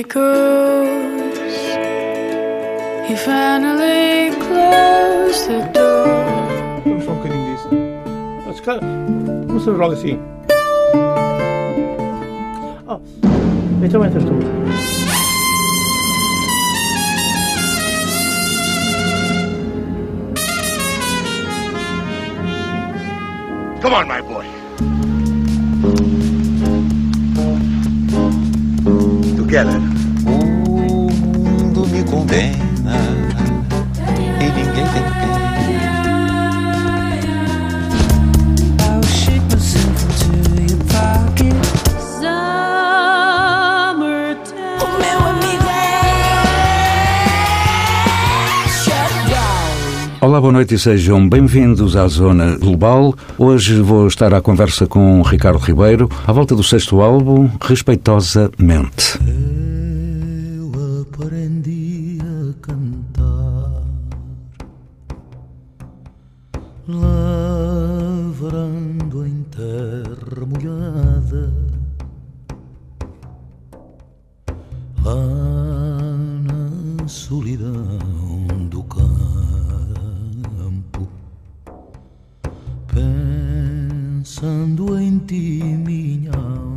echoes. He finally closed the door. Vamos só um bocadinho disso. Ah, se calhar, Vamos fazer logo assim. Oh, então entras tu. Come on, my boy. Together. Condena e ninguém tem pena. I'll shake myself into your pocket. Summertime. O meu amigo Shut Olá, boa noite e sejam bem-vindos à Zona Global. Hoje vou estar à conversa com Ricardo Ribeiro, à volta do sexto álbum, Respeitosamente. Pensando em ti minha amada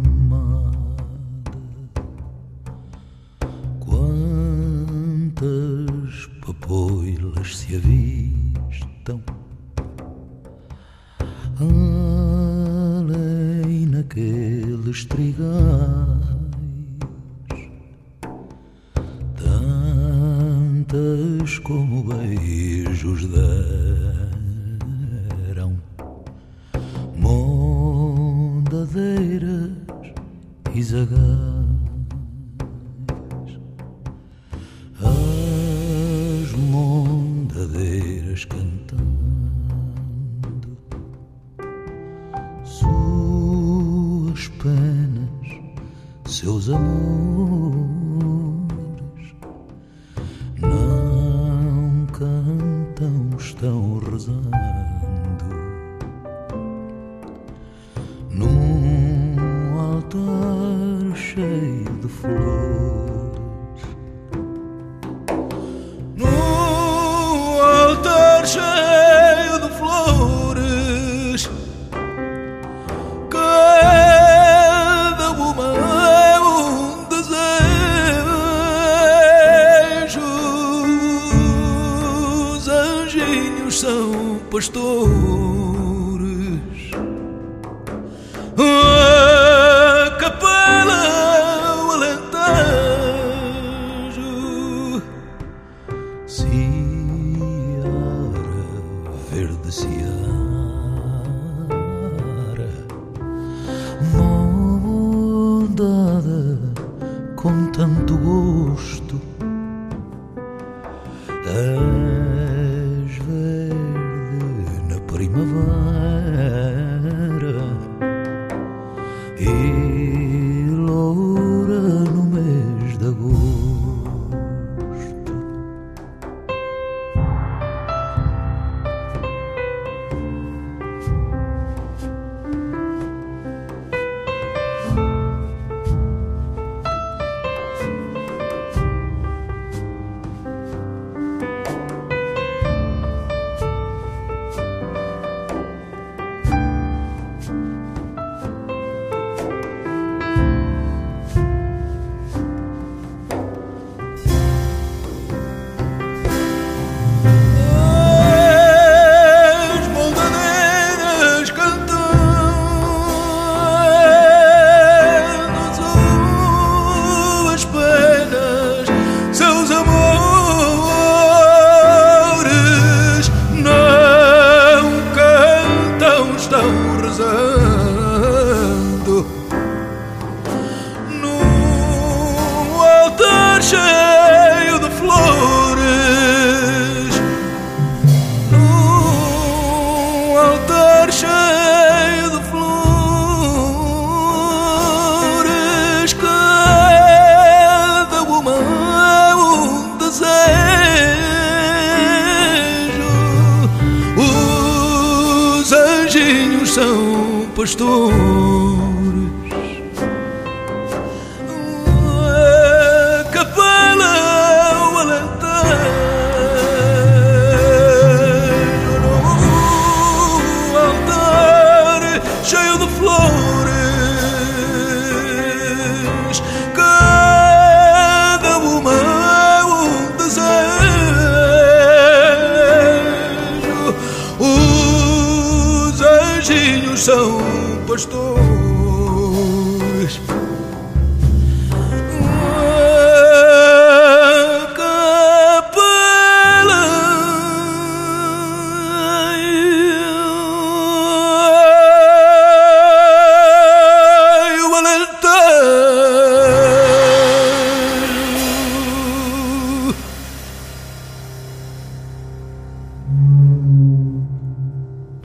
são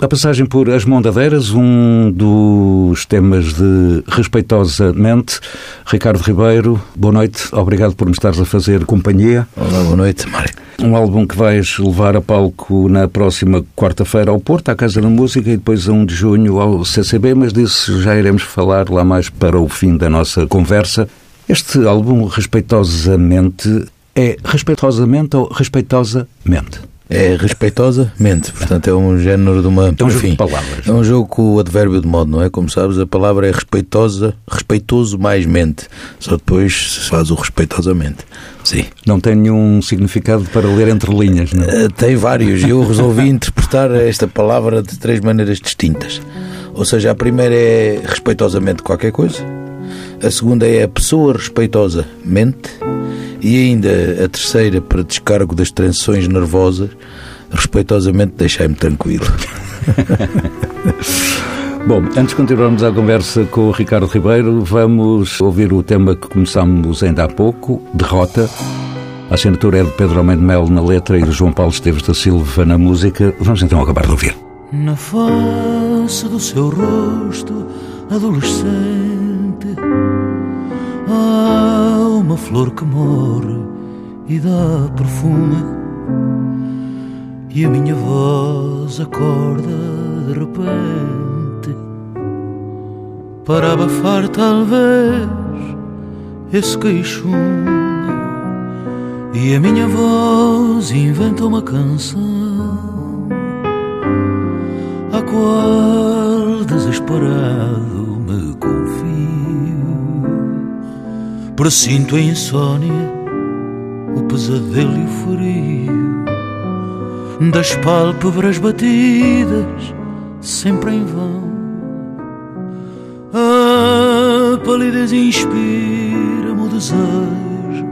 A passagem por As Mondadeiras, um dos temas de Respeitosamente. Ricardo Ribeiro, boa noite, obrigado por me estares a fazer companhia. Olá, boa noite, Mário. Um álbum que vais levar a palco na próxima quarta-feira ao Porto, à Casa da Música, e depois a 1 de junho ao CCB, mas disso já iremos falar lá mais para o fim da nossa conversa. Este álbum, Respeitosamente, é respeitosamente ou respeitosamente? É respeitosamente, portanto é um género de uma. É um jogo de palavras. É um jogo com o advérbio de modo, não é? Como sabes, a palavra é respeitosa, respeitoso mais mente. Só depois se faz o respeitosamente. Sim. Não tem nenhum significado para ler entre linhas, não é? Tem vários. Eu resolvi interpretar esta palavra de três maneiras distintas. Ou seja, a primeira é respeitosamente qualquer coisa, a segunda é a pessoa respeitosamente e ainda a terceira, para descargo das tensões nervosas, respeitosamente deixai-me tranquilo. Bom, antes de continuarmos a conversa com o Ricardo Ribeiro, vamos ouvir o tema que começámos ainda há pouco, Derrota. A assinatura é de Pedro Almeida Melo na letra e de João Paulo Esteves da Silva na música. Vamos então acabar de ouvir. Na face do seu rosto adolescente Há uma flor que morre e dá perfume E a minha voz acorda de repente Para abafar talvez esse queixume E a minha voz inventa uma canção a qual desesperado me confio. Presinto a insônia, o pesadelo e o frio das pálpebras batidas, sempre em vão. A palidez inspira-me o desejo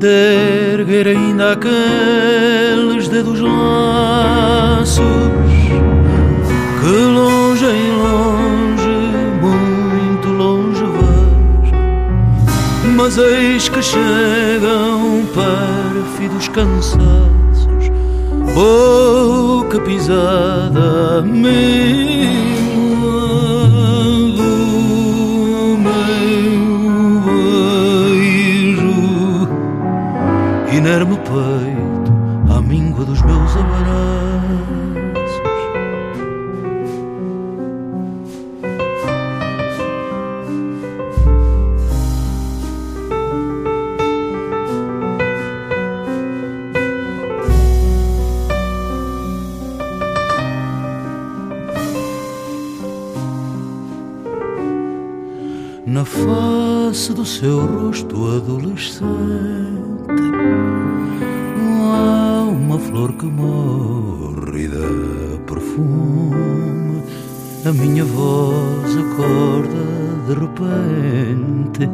de erguer ainda aqueles dedos laços que longe em longe, mas eis que chegam pérfidos cansaços, boca pisada, beijo inerme peito seu rosto adolescente. Há uma flor que morre e dá perfume. A minha voz acorda de repente.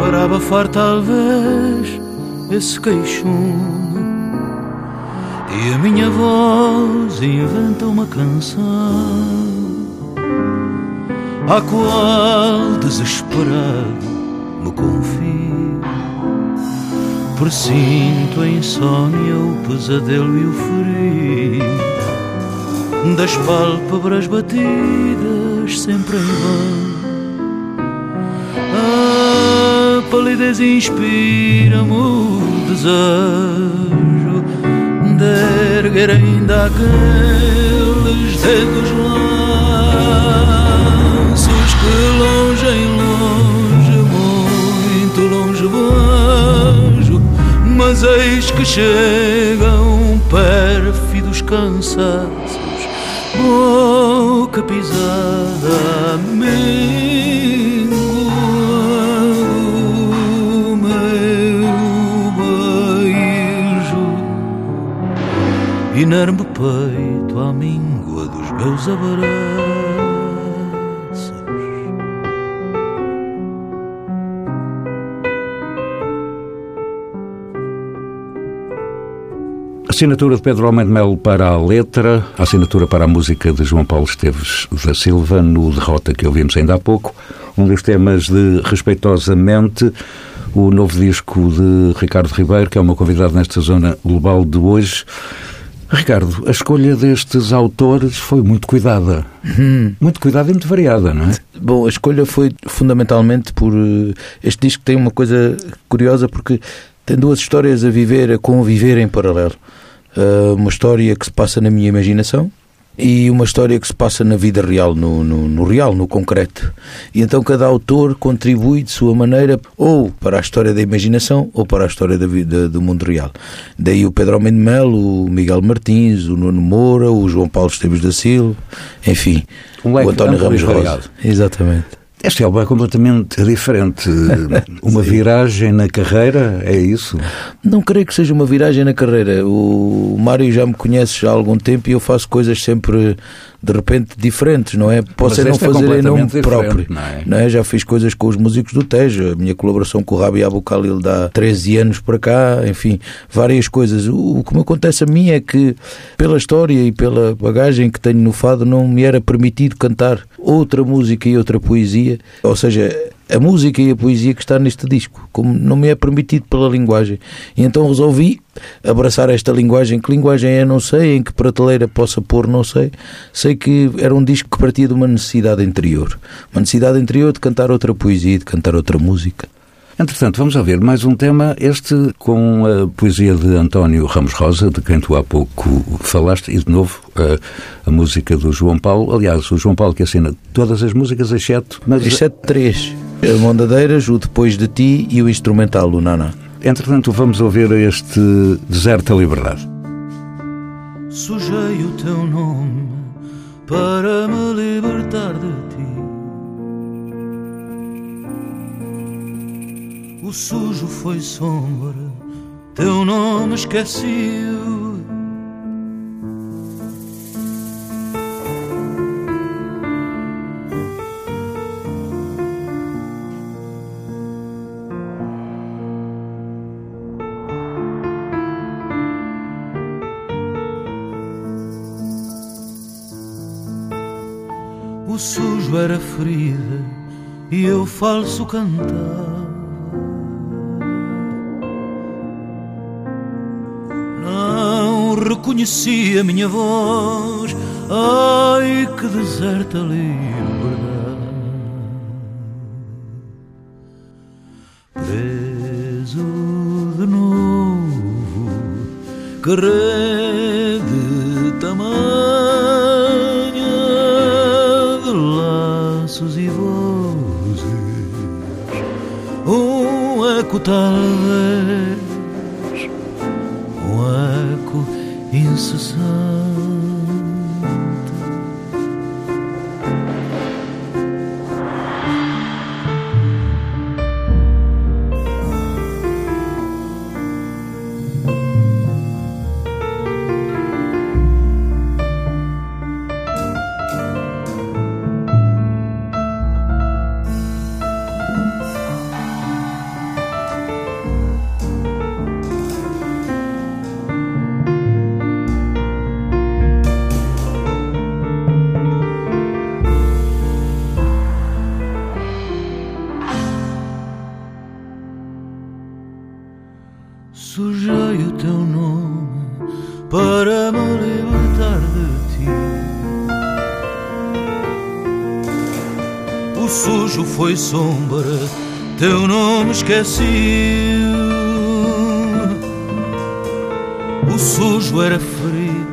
Para abafar talvez esse queixume. E a minha voz inventa uma canção à qual desesperado me confio. Presinto a insônia, o pesadelo e o frio das pálpebras batidas sempre em vão. A palidez inspira-me o desejo de erguer ainda aqueles dedos laços que longe em longe, muito longe vejo, mas eis que chegam pérfidos cansaços, boca pisada, minguando o meu beijo inerme peito à míngua dos meus abraços. Assinatura de Pedro Almeida Melo para a letra, assinatura para a música de João Paulo Esteves da Silva, no Derrota que ouvimos ainda há pouco, um dos temas de Respeitosamente, o novo disco de Ricardo Ribeiro, que é o meu convidado nesta zona global de hoje. Ricardo, a escolha destes autores foi muito cuidada. Hum. Muito cuidada e muito variada, não é? Bom, a escolha foi fundamentalmente por. eh, Este disco tem uma coisa curiosa porque tem duas histórias a viver, a conviver em paralelo. Eh, Uma história que se passa na minha imaginação e uma história que se passa na vida real, no, no, no real, no concreto. E então cada autor contribui de sua maneira ou para a história da imaginação ou para a história da vida do mundo real. Daí o Pedro Almeida Melo, o Miguel Martins, o Nuno Moura, o João Paulo Esteves da Silva, enfim, Um o António Ramos Rosa. variado. Exatamente. Este álbum é completamente diferente. Uma viragem na carreira, é isso? Não creio que seja uma viragem na carreira. O Mário já me conhece já há algum tempo e eu faço coisas sempre de repente diferentes, não é? Posso é não é fazer em nome próprio. diferente, não é? Já fiz coisas com os músicos do Tejo, a minha colaboração com o Rabi Abu Khalil dá 13 anos para cá, enfim, várias coisas. O, o que me acontece a mim é que, pela história e pela bagagem que tenho no fado, não me era permitido cantar outra música e outra poesia, ou seja, a música e a poesia que está neste disco, como não me é permitido pela linguagem. E então resolvi abraçar esta linguagem. Que linguagem é? Não sei. Em que prateleira possa pôr? Não sei. Sei que era um disco que partia de uma necessidade interior. Uma necessidade interior de cantar outra poesia, de cantar outra música. Entretanto, vamos ouvir mais um tema, este com a poesia de António Ramos Rosa, de quem tu há pouco falaste, e de novo a, a música do João Paulo. Aliás, o João Paulo que assina todas as músicas, exceto. Mas, Exceto três. A Mondadeiras, o Depois de Ti e o instrumental, o Nana. Entretanto, vamos ouvir este Deserta Liberdade. Sujei o teu nome para me libertar de ti. O sujo foi sombra, teu nome esqueci-o. Era ferida e eu falso cantava. Não reconheci a minha voz, ai que deserta liberdade. Preso de novo, que talvez, um eco incessante. Sombra, teu nome esqueci. O sujo era frio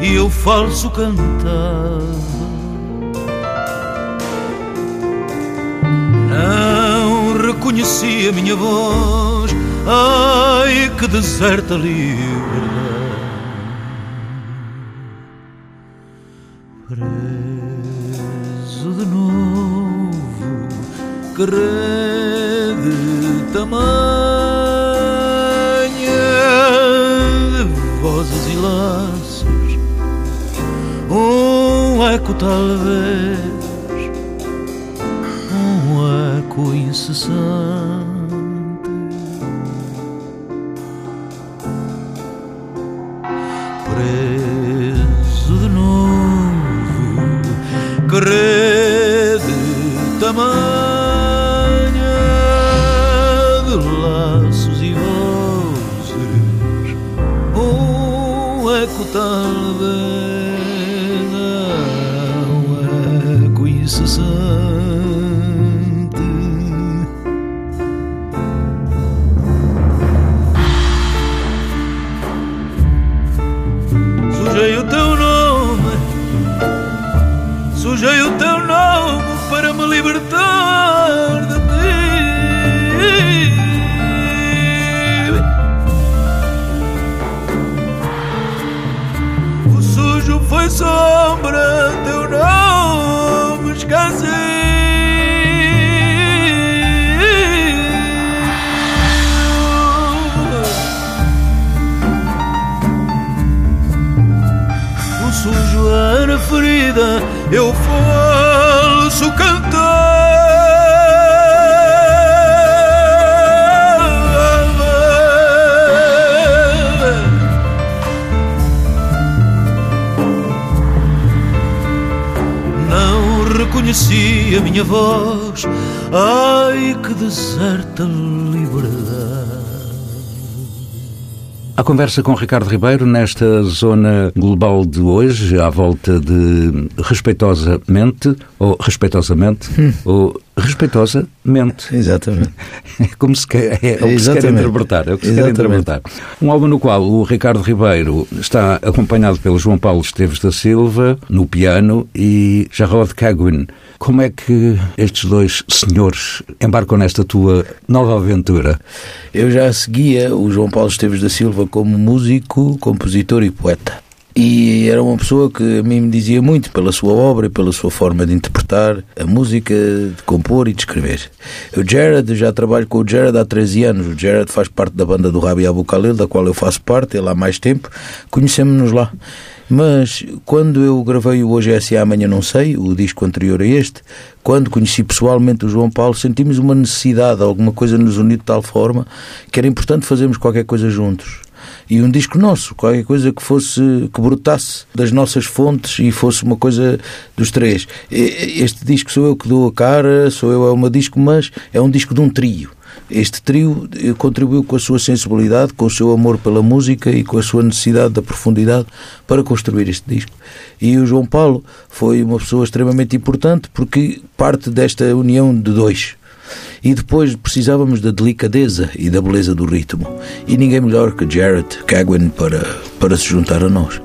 e eu falso cantava. Não reconheci a minha voz, ai que deserta liberdade. Rede tamanha de vozes e laços, um eco talvez, um eco incessante. Sujo era ferida, eu falso cantava. Não reconheci a minha voz, ai que deserta liberdade. A conversa com Ricardo Ribeiro nesta zona global de hoje, à volta de respeitosamente, ou respeitosamente, ou respeitosamente. Exatamente. É como se quer, é o que se quer Exatamente. interpretar. É o que se quer Exatamente. interpretar. Um álbum no qual o Ricardo Ribeiro está acompanhado pelo João Paulo Esteves da Silva no piano e Jarrod Cagwin. Como é que estes dois senhores embarcam nesta tua nova aventura? Eu já seguia o João Paulo Esteves da Silva como músico, compositor e poeta. E era uma pessoa que a mim me dizia muito pela sua obra e pela sua forma de interpretar a música, de compor e de escrever. O Jared, já trabalho com o Jared há 13 anos. O Jared faz parte da banda do Rabi Abu Khalil, da qual eu faço parte, ele há mais tempo. Conhecemos-nos lá. Mas quando eu gravei o Hoje é Assim, Amanhã Não Sei, o disco anterior a este, quando conheci pessoalmente o João Paulo, sentimos uma necessidade, alguma coisa nos uniu de tal forma que era importante fazermos qualquer coisa juntos. E um disco nosso, qualquer coisa que fosse, que brotasse das nossas fontes e fosse uma coisa dos três. Este disco sou eu que dou a cara, sou eu, é meu disco, mas é um disco de um trio. Este trio eh, contribuiu com a sua sensibilidade, com o seu amor pela música e com a sua necessidade da profundidade para construir este disco. E o João Paulo foi uma pessoa extremamente importante porque parte desta união de dois. E depois precisávamos da delicadeza e da beleza do ritmo. E ninguém melhor que Jared Cagwin para, para se juntar a nós.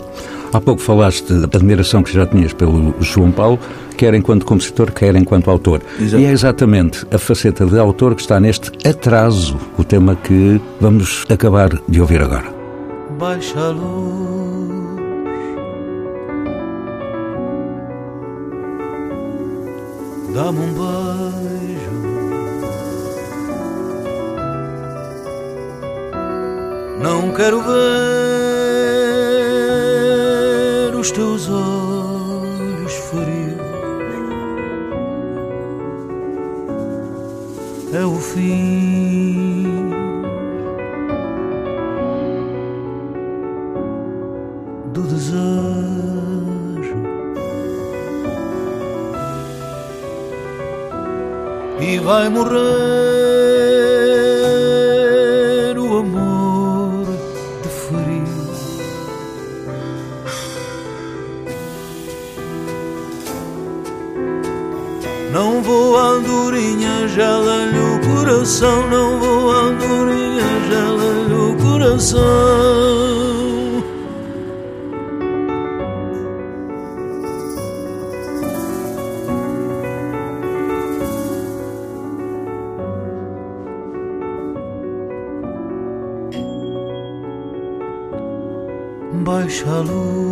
Há pouco falaste da admiração que já tinhas pelo João Paulo, quer enquanto compositor, quer enquanto autor. Exato. E é exatamente a faceta de autor que está neste atraso, o tema que vamos acabar de ouvir agora. baixa a luz. Dá-me um beijo. Não quero ver os teus olhos frios. É o fim. do desejo. E vai morrer andorinha, gela-lhe o coração. Não vou à andorinha, gela-lhe o coração. baixa a luz.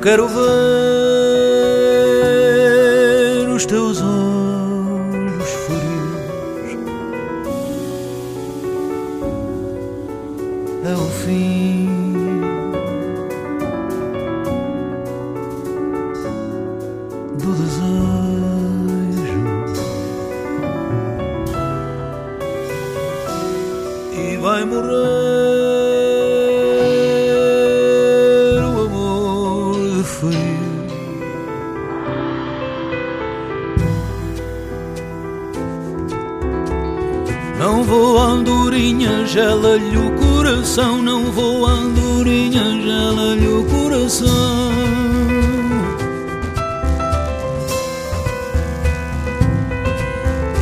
Quero ver gela-lhe o coração. Não vou andorinha, gela-lhe o coração.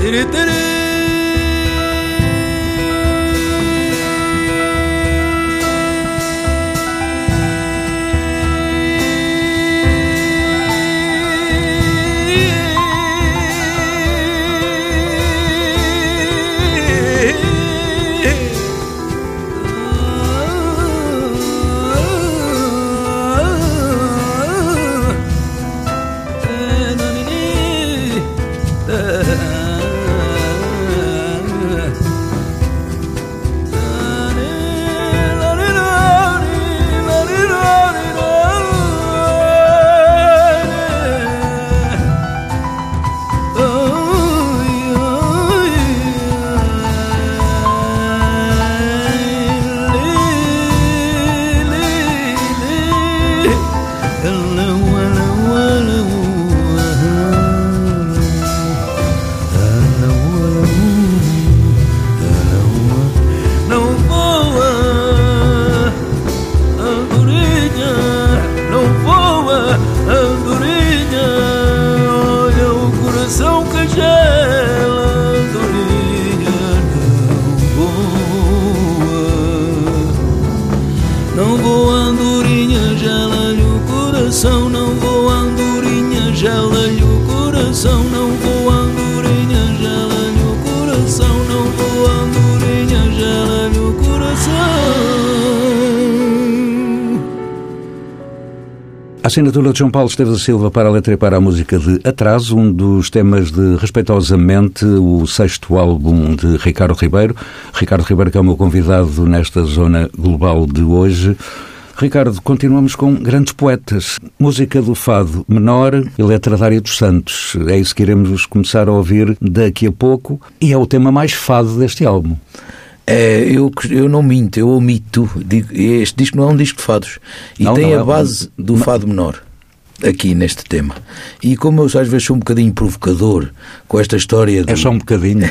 Tiri, tiri. Assinatura de João Paulo Esteves da Silva para a letra e para a música de Atraso, um dos temas de Respeitosamente, o sexto álbum de Ricardo Ribeiro. Ricardo Ribeiro, que é o meu convidado nesta zona global de hoje. Ricardo, continuamos com grandes poetas. Música do fado menor e letra da Área dos Santos. É isso que iremos começar a ouvir daqui a pouco e é o tema mais fado deste álbum. É, eu, eu não minto, eu omito. Digo, este disco não é um disco de fados. E Não, tem não a é um- base do não- fado menor. Aqui neste tema. E como eu às vezes sou um bocadinho provocador com esta história do, É só um bocadinho.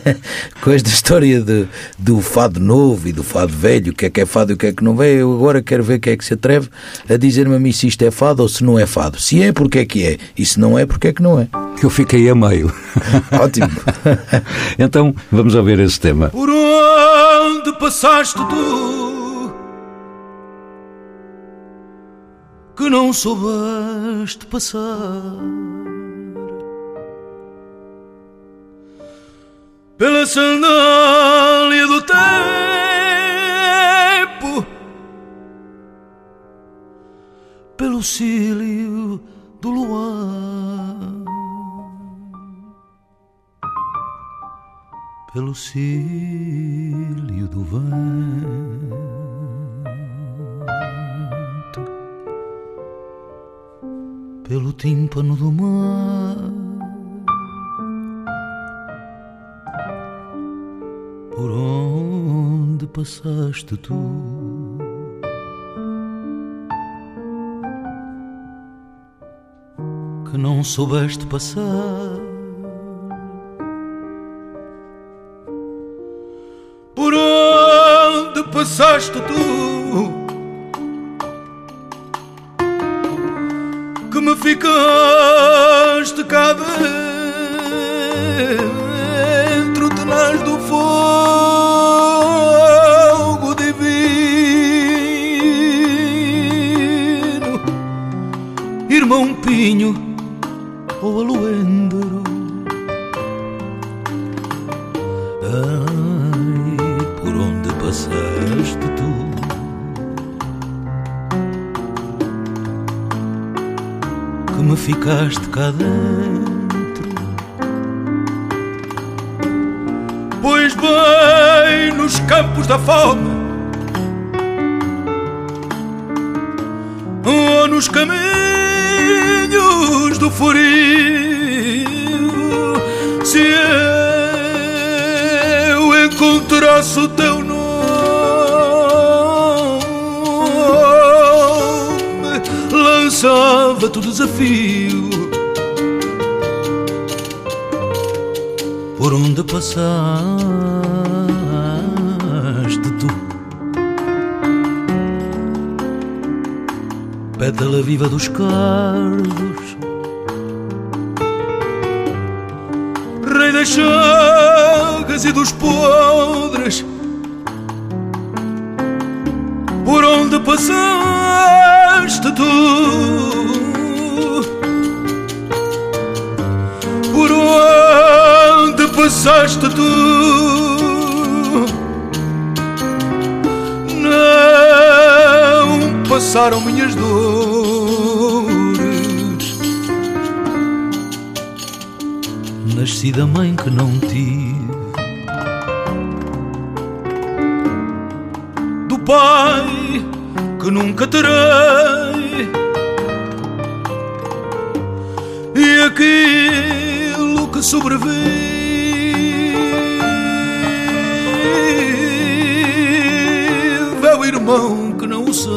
com esta história de, do fado novo e do fado velho, o que é que é fado e o que é que não é, eu agora quero ver quem é que se atreve a dizer-me a mim se isto é fado ou se não é fado. Se é, porque é que é. E se não é, porque é que não é. Eu fiquei a meio. Ótimo. então, vamos ouvir esse tema. Por onde passaste tu que não soubeste passar pela sandália do tempo, pelo cílio do luar. pelo cílio do vento, pelo tímpano do mar, por onde passaste tu. Que não soubeste passar. Por onde passaste tu ficaste cá dentro ficaste cá dentro. Pois bem, nos campos da fome, ou nos caminhos do frio, se eu encontrasse o teu lançava-te o desafio. Por onde passaste tu? pétala viva dos cardos, rei das chagas e dos podres, passaste tu? Não passaram minhas dores. Nasci da mãe que não tive, do pai que nunca terei, e aquilo que sobrevive irmão que não sei,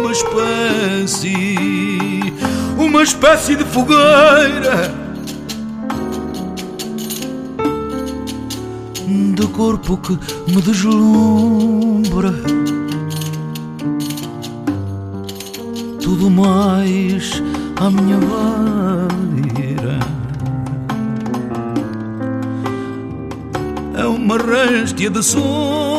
uma espécie, uma espécie de fogueira. De corpo que me deslumbra. Tudo mais à minha beira. É uma réstia de sombra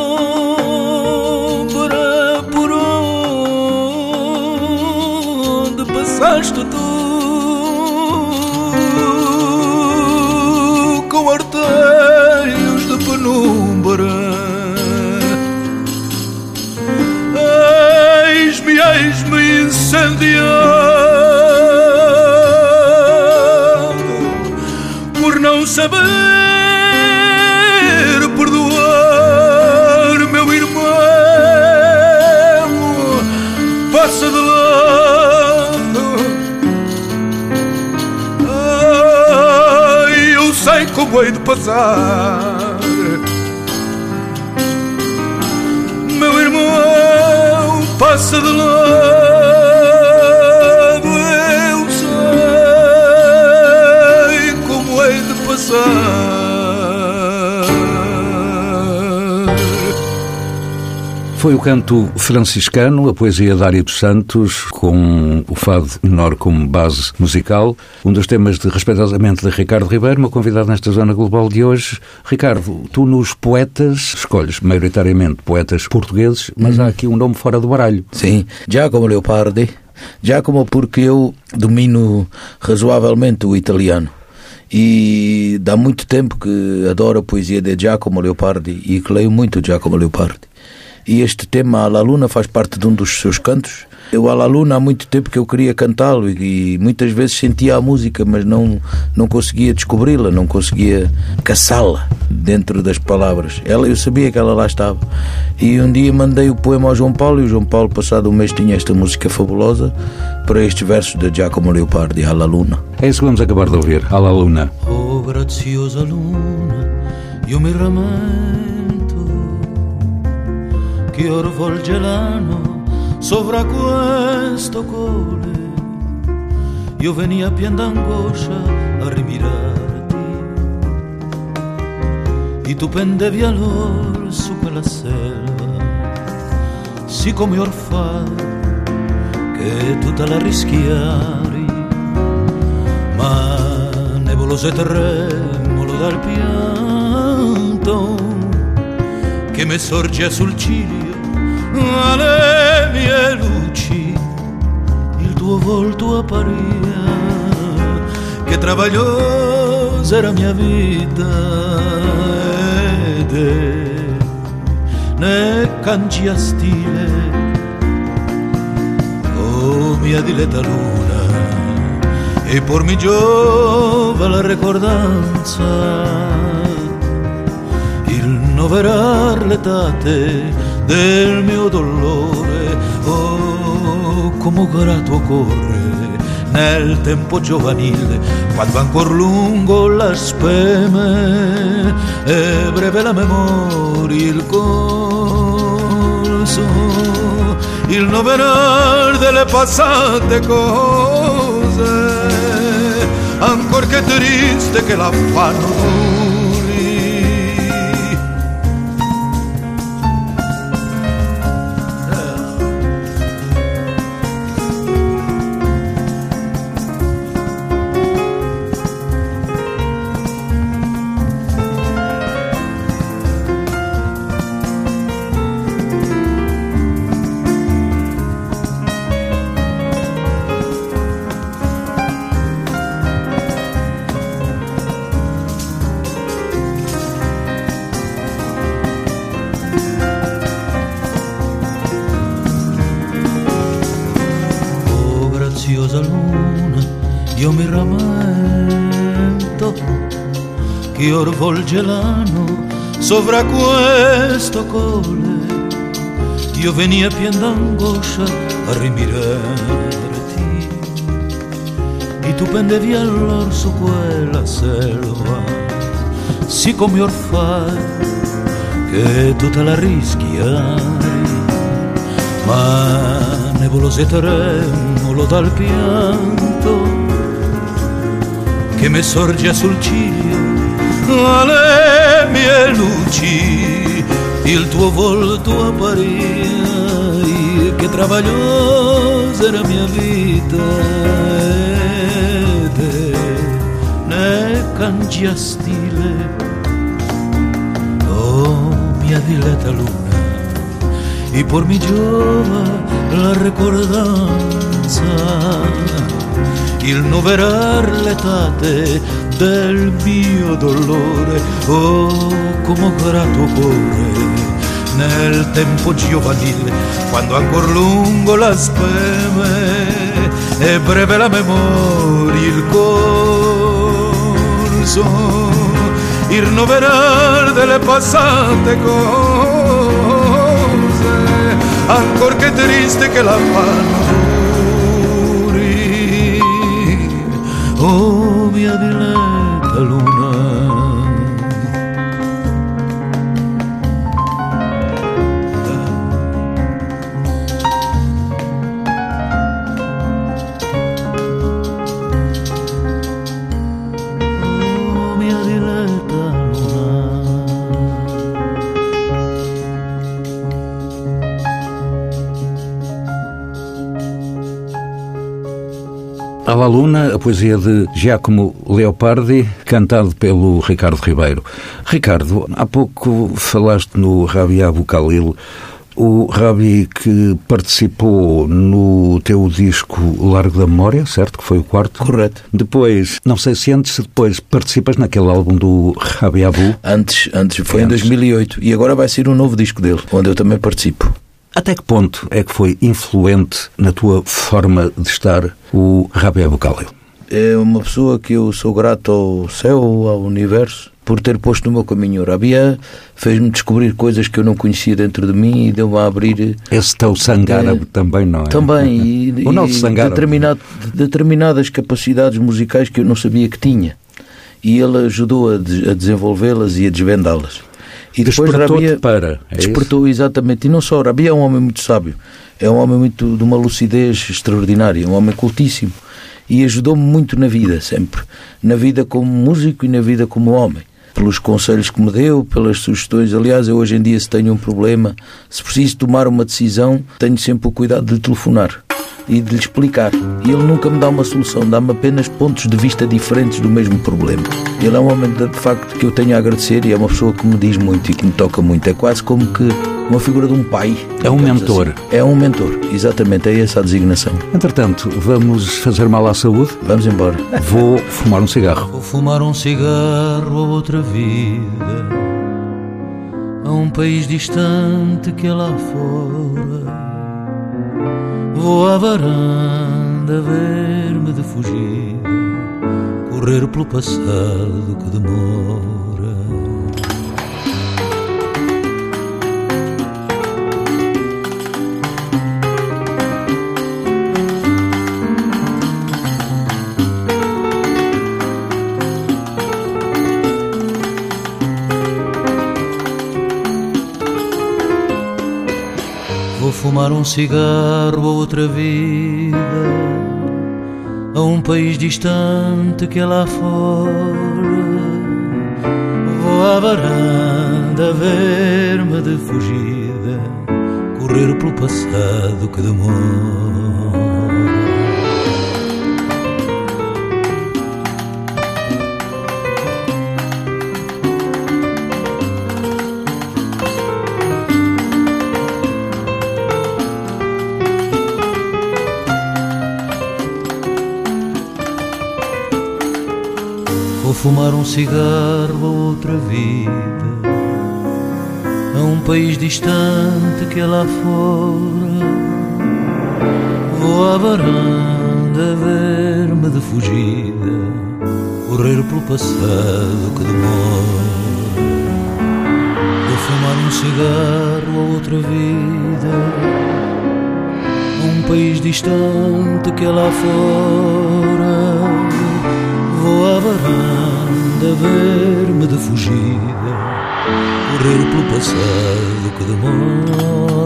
de passar. Meu irmão passa de lado. Eu sei como hei de passar. Foi o canto franciscano, a poesia de Dário dos Santos, com o fado menor como base musical, um dos temas de respeitosamente de Ricardo Ribeiro, meu convidado nesta Zona Global de hoje. Ricardo, tu nos poetas escolhes maioritariamente poetas portugueses, mas há aqui um nome fora do baralho. Sim, Giacomo Leopardi. Giacomo porque eu domino razoavelmente o italiano. E dá muito tempo que adoro a poesia de Giacomo Leopardi e que leio muito Giacomo Leopardi. E este tema, A La Luna, faz parte de um dos seus cantos. Eu, A La Luna, há muito tempo que eu queria cantá-lo e, e muitas vezes sentia a música, mas não, não conseguia descobri-la, não conseguia caçá-la dentro das palavras. Ela, eu sabia que ela lá estava. E um dia mandei o poema ao João Paulo e o João Paulo, passado um mês, tinha esta música fabulosa para estes versos de Giacomo Leopardi, A La Luna. É isso que vamos acabar de ouvir. Alla Luna. Oh graziosa luna, io mi rammento che or volge l'anno sovra questo cole. Io venia pien d'angoscia a rimirarti e tu pendevi allora su quella selva, sì come orfà che tu te la rischiari ma nevoloso e tremolo dal pianto che mi sorge sul ciglio alle mie luci il tuo volto apparia che travagliosa era mia vita ed è ne cangia stile oh mia diletta luna e por mi giova la ricordanza il noverar l'etate del mio dolore. Oh, come grato corre nel tempo giovanile, quando ancor lungo la speme e breve la memoria, il corso, il noverar delle passate cose, ancor che triste che la fanno volge l'anno sovra questo colle. Io venia pien d'angoscia a rimirarti e tu pendevi allora su quella selva, sì come orfai che tu te la rischiai, ma nebuloso tremolo dal pianto che mi sorge sul ciglio alle mie luci il tuo volto apparì che travagliosa era mia vita e ne cangia stile. Oh mia diletta luna e por mi giova la ricordanza il noverar l'etate del mio dolore, oh come grato cuore nel tempo giovanile, quando ancor lungo la speme e breve la memoria, il corso, il noverar delle passate cose, ancor che triste che la fanno Oh, I'll be loved. La Luna, a poesia de Giacomo Leopardi, cantado pelo Ricardo Ribeiro. Ricardo, há pouco falaste no Rabi Abu Khalil, o Rabi que participou no teu disco Largo da Memória, certo? Que foi o quarto? Correto. Depois, não sei se antes, depois participas naquele álbum do Rabi Abu. Antes, antes foi antes. em 2008 e agora vai ser um novo disco dele, onde eu também participo. Até que ponto é que foi influente na tua forma de estar o Rabi Abukali? É uma pessoa que eu sou grato ao céu, ao universo, por ter posto no meu caminho. O Rabia fez-me descobrir coisas que eu não conhecia dentro de mim e deu-me a abrir. Esse teu sangue árabe também, não é? Também. E, o nosso sangue determinado, determinadas capacidades musicais que eu não sabia que tinha. E ele ajudou a, a desenvolvê-las e a desvendá-las. E depois Rabia para. É despertou isso? exatamente. E não só, Rabia é um homem muito sábio, é um homem muito de uma lucidez extraordinária, um homem cultíssimo. E ajudou-me muito na vida, sempre. Na vida como músico e na vida como homem. Pelos conselhos que me deu, pelas sugestões. Aliás, eu hoje em dia, se tenho um problema, se preciso tomar uma decisão, tenho sempre o cuidado de telefonar e de lhe explicar. E ele nunca me dá uma solução, dá-me apenas pontos de vista diferentes do mesmo problema. Ele é um homem de, facto que eu tenho a agradecer e é uma pessoa que me diz muito e que me toca muito. É quase como que uma figura de um pai. É um mentor. Assim. É um mentor, exatamente, é essa a designação. Entretanto, vamos fazer mal à saúde? Vamos embora. Vou fumar um cigarro. Vou fumar um cigarro a outra vida, a um país distante que é lá fora Vou à varanda ver-me de fugida, correr pelo passado que demora. Fumar um cigarro ou outra vida a um país distante que é lá fora. Vou à varanda ver-me de fugida, correr pelo passado que demora. Um cigarro ou outra vida. A um país distante que é lá fora Vou à varanda ver-me de fugida Correr pelo passado que demora. Vou fumar um cigarro ou outra vida. A um país distante que é lá fora ver-me de fugida Correr pelo passado que demora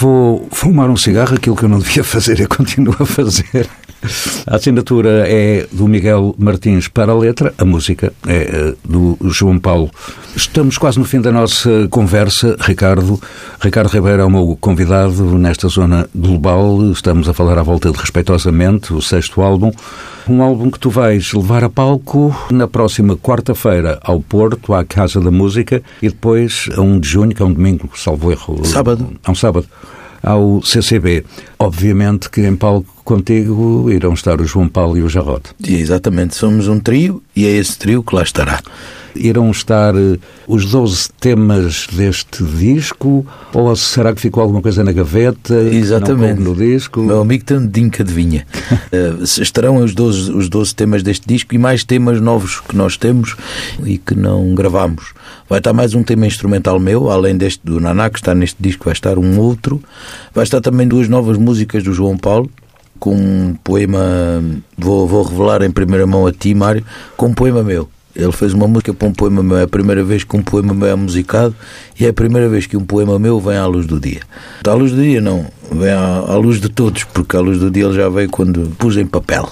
Vou fumar um cigarro, aquilo que eu não devia fazer, eu continuo a fazer. A assinatura é do Miguel Martins para a letra, a música é do João Paulo. Estamos quase no fim da nossa conversa, Ricardo. Ricardo Ribeiro é o meu convidado nesta zona global. Estamos a falar à volta de Respeitosamente, o sexto álbum. Um álbum que tu vais levar a palco na próxima quarta-feira ao Porto, à Casa da Música, e depois a 1 de junho, que é um domingo, salvo erro. Sábado. É um sábado ao CCB. Obviamente que em palco contigo irão estar o João Paulo e o Jarrote. Exatamente, somos um trio e é esse trio que lá estará. Irão estar os 12 temas deste disco ou será que ficou alguma coisa na gaveta? Exatamente. no disco? Meu amigo tem dedinho que adivinha. uh, estarão os 12, os 12 temas deste disco e mais temas novos que nós temos e que não gravamos. Vai estar mais um tema instrumental meu, além deste do Naná, que está neste disco, vai estar um outro. Vai estar também duas novas músicas do João Paulo, com um poema, vou, vou revelar em primeira mão a ti, Mário, com um poema meu. Ele fez uma música para um poema meu. É a primeira vez que um poema meu é musicado e é a primeira vez que um poema meu vem à luz do dia. À luz do dia, não. Vem à, à luz de todos, porque à luz do dia ele já veio quando pus em papel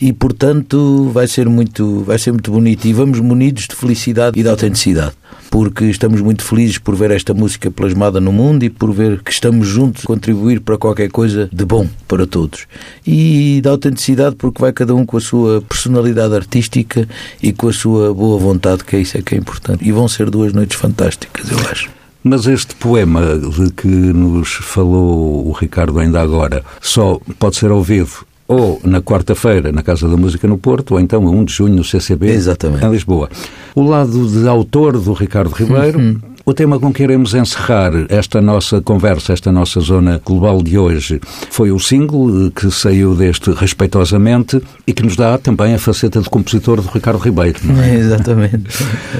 e portanto vai ser muito vai ser muito bonito e vamos munidos de felicidade e de autenticidade porque estamos muito felizes por ver esta música plasmada no mundo e por ver que estamos juntos a contribuir para qualquer coisa de bom para todos. E da autenticidade porque vai cada um com a sua personalidade artística e com a sua boa vontade que é isso é que é importante. E vão ser duas noites fantásticas eu acho. Mas este poema de que nos falou o Ricardo ainda agora só pode ser ouvido ou na quarta-feira na Casa da Música no Porto, ou então a 1 de junho no CCB Exatamente. em Lisboa. O lado de autor do Ricardo Ribeiro, Uhum. O tema com que iremos encerrar esta nossa conversa, esta nossa zona global de hoje, foi o single que saiu deste Respeitosamente e que nos dá também a faceta de compositor do Ricardo Ribeiro. é? exatamente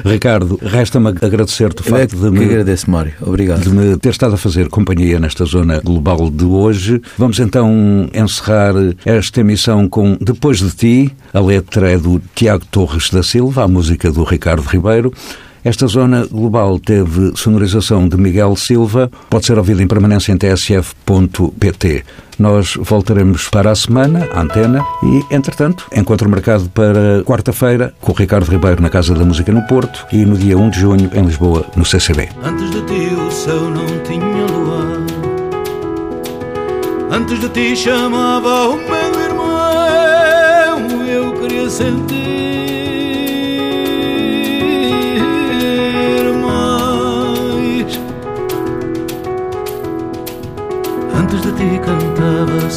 Ricardo, resta-me agradecer-te o é facto de me agradeço Mário obrigado de me ter estado a fazer companhia nesta zona global de hoje. Vamos então encerrar esta emissão com Depois de Ti. A letra é do Tiago Torres da Silva, a música do Ricardo Ribeiro. Esta zona global teve sonorização de Miguel Silva, pode ser ouvida em permanência em tsf.pt. Nós voltaremos para a semana, à antena, e, entretanto, encontro marcado para quarta-feira com o Ricardo Ribeiro na Casa da Música no Porto e no dia 1 de junho em Lisboa, no CCB. Antes de ti o céu não tinha luar Antes de ti chamava o meu irmão Eu queria sentir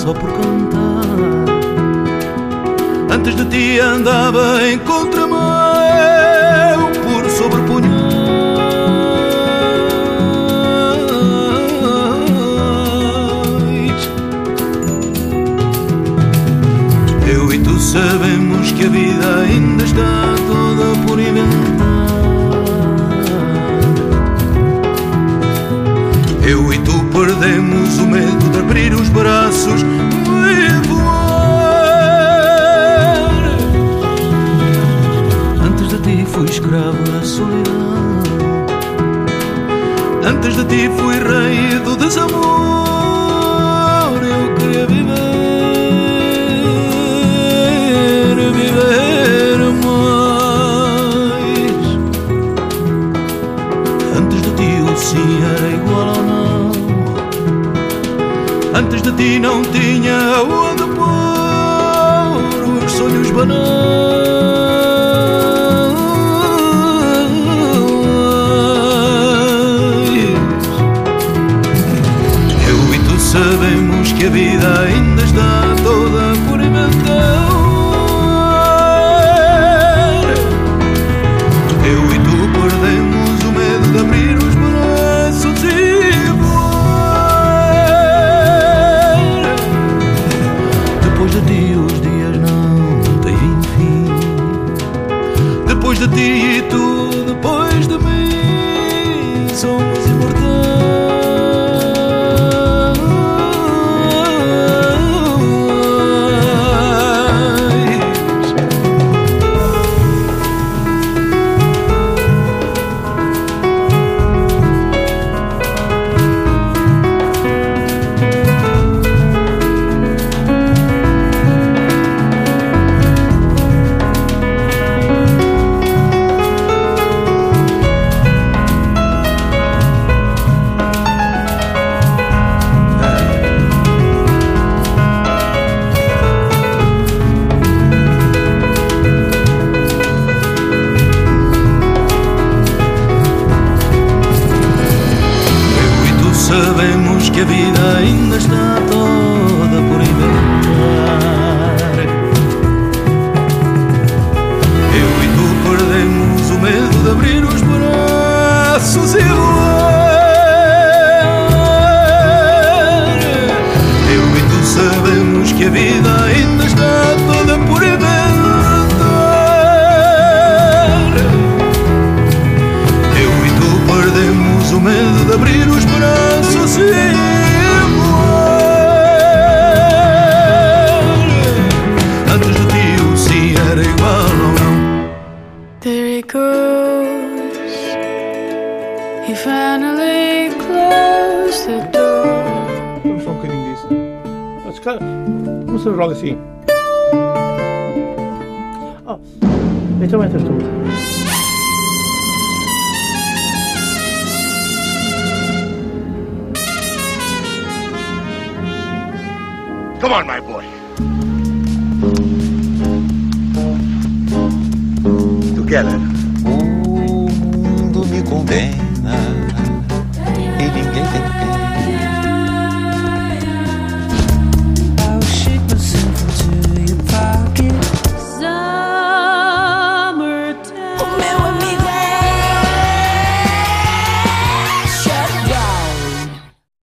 só por cantar. Antes de ti andava em contramão por sobrepunhar. Eu e tu sabemos que a vida ainda está toda por inventar. Eu e tu perdemos o medo abrir os braços e voar. Antes de ti fui escravo da solidão. Antes de ti fui rei do desamor. Eu queria viver, viver mais. Antes de ti o Antes de ti não tinha onde pôr os sonhos banais. Eu e tu sabemos que a vida ainda está abrir os braços e voar. Eu e tu sabemos que a vida ainda está toda por inventar. Eu e tu perdemos o medo de abrir os braços e voar. Esse cara, não se joga assim. Ah, então entras tu. Come on, my boy. Together.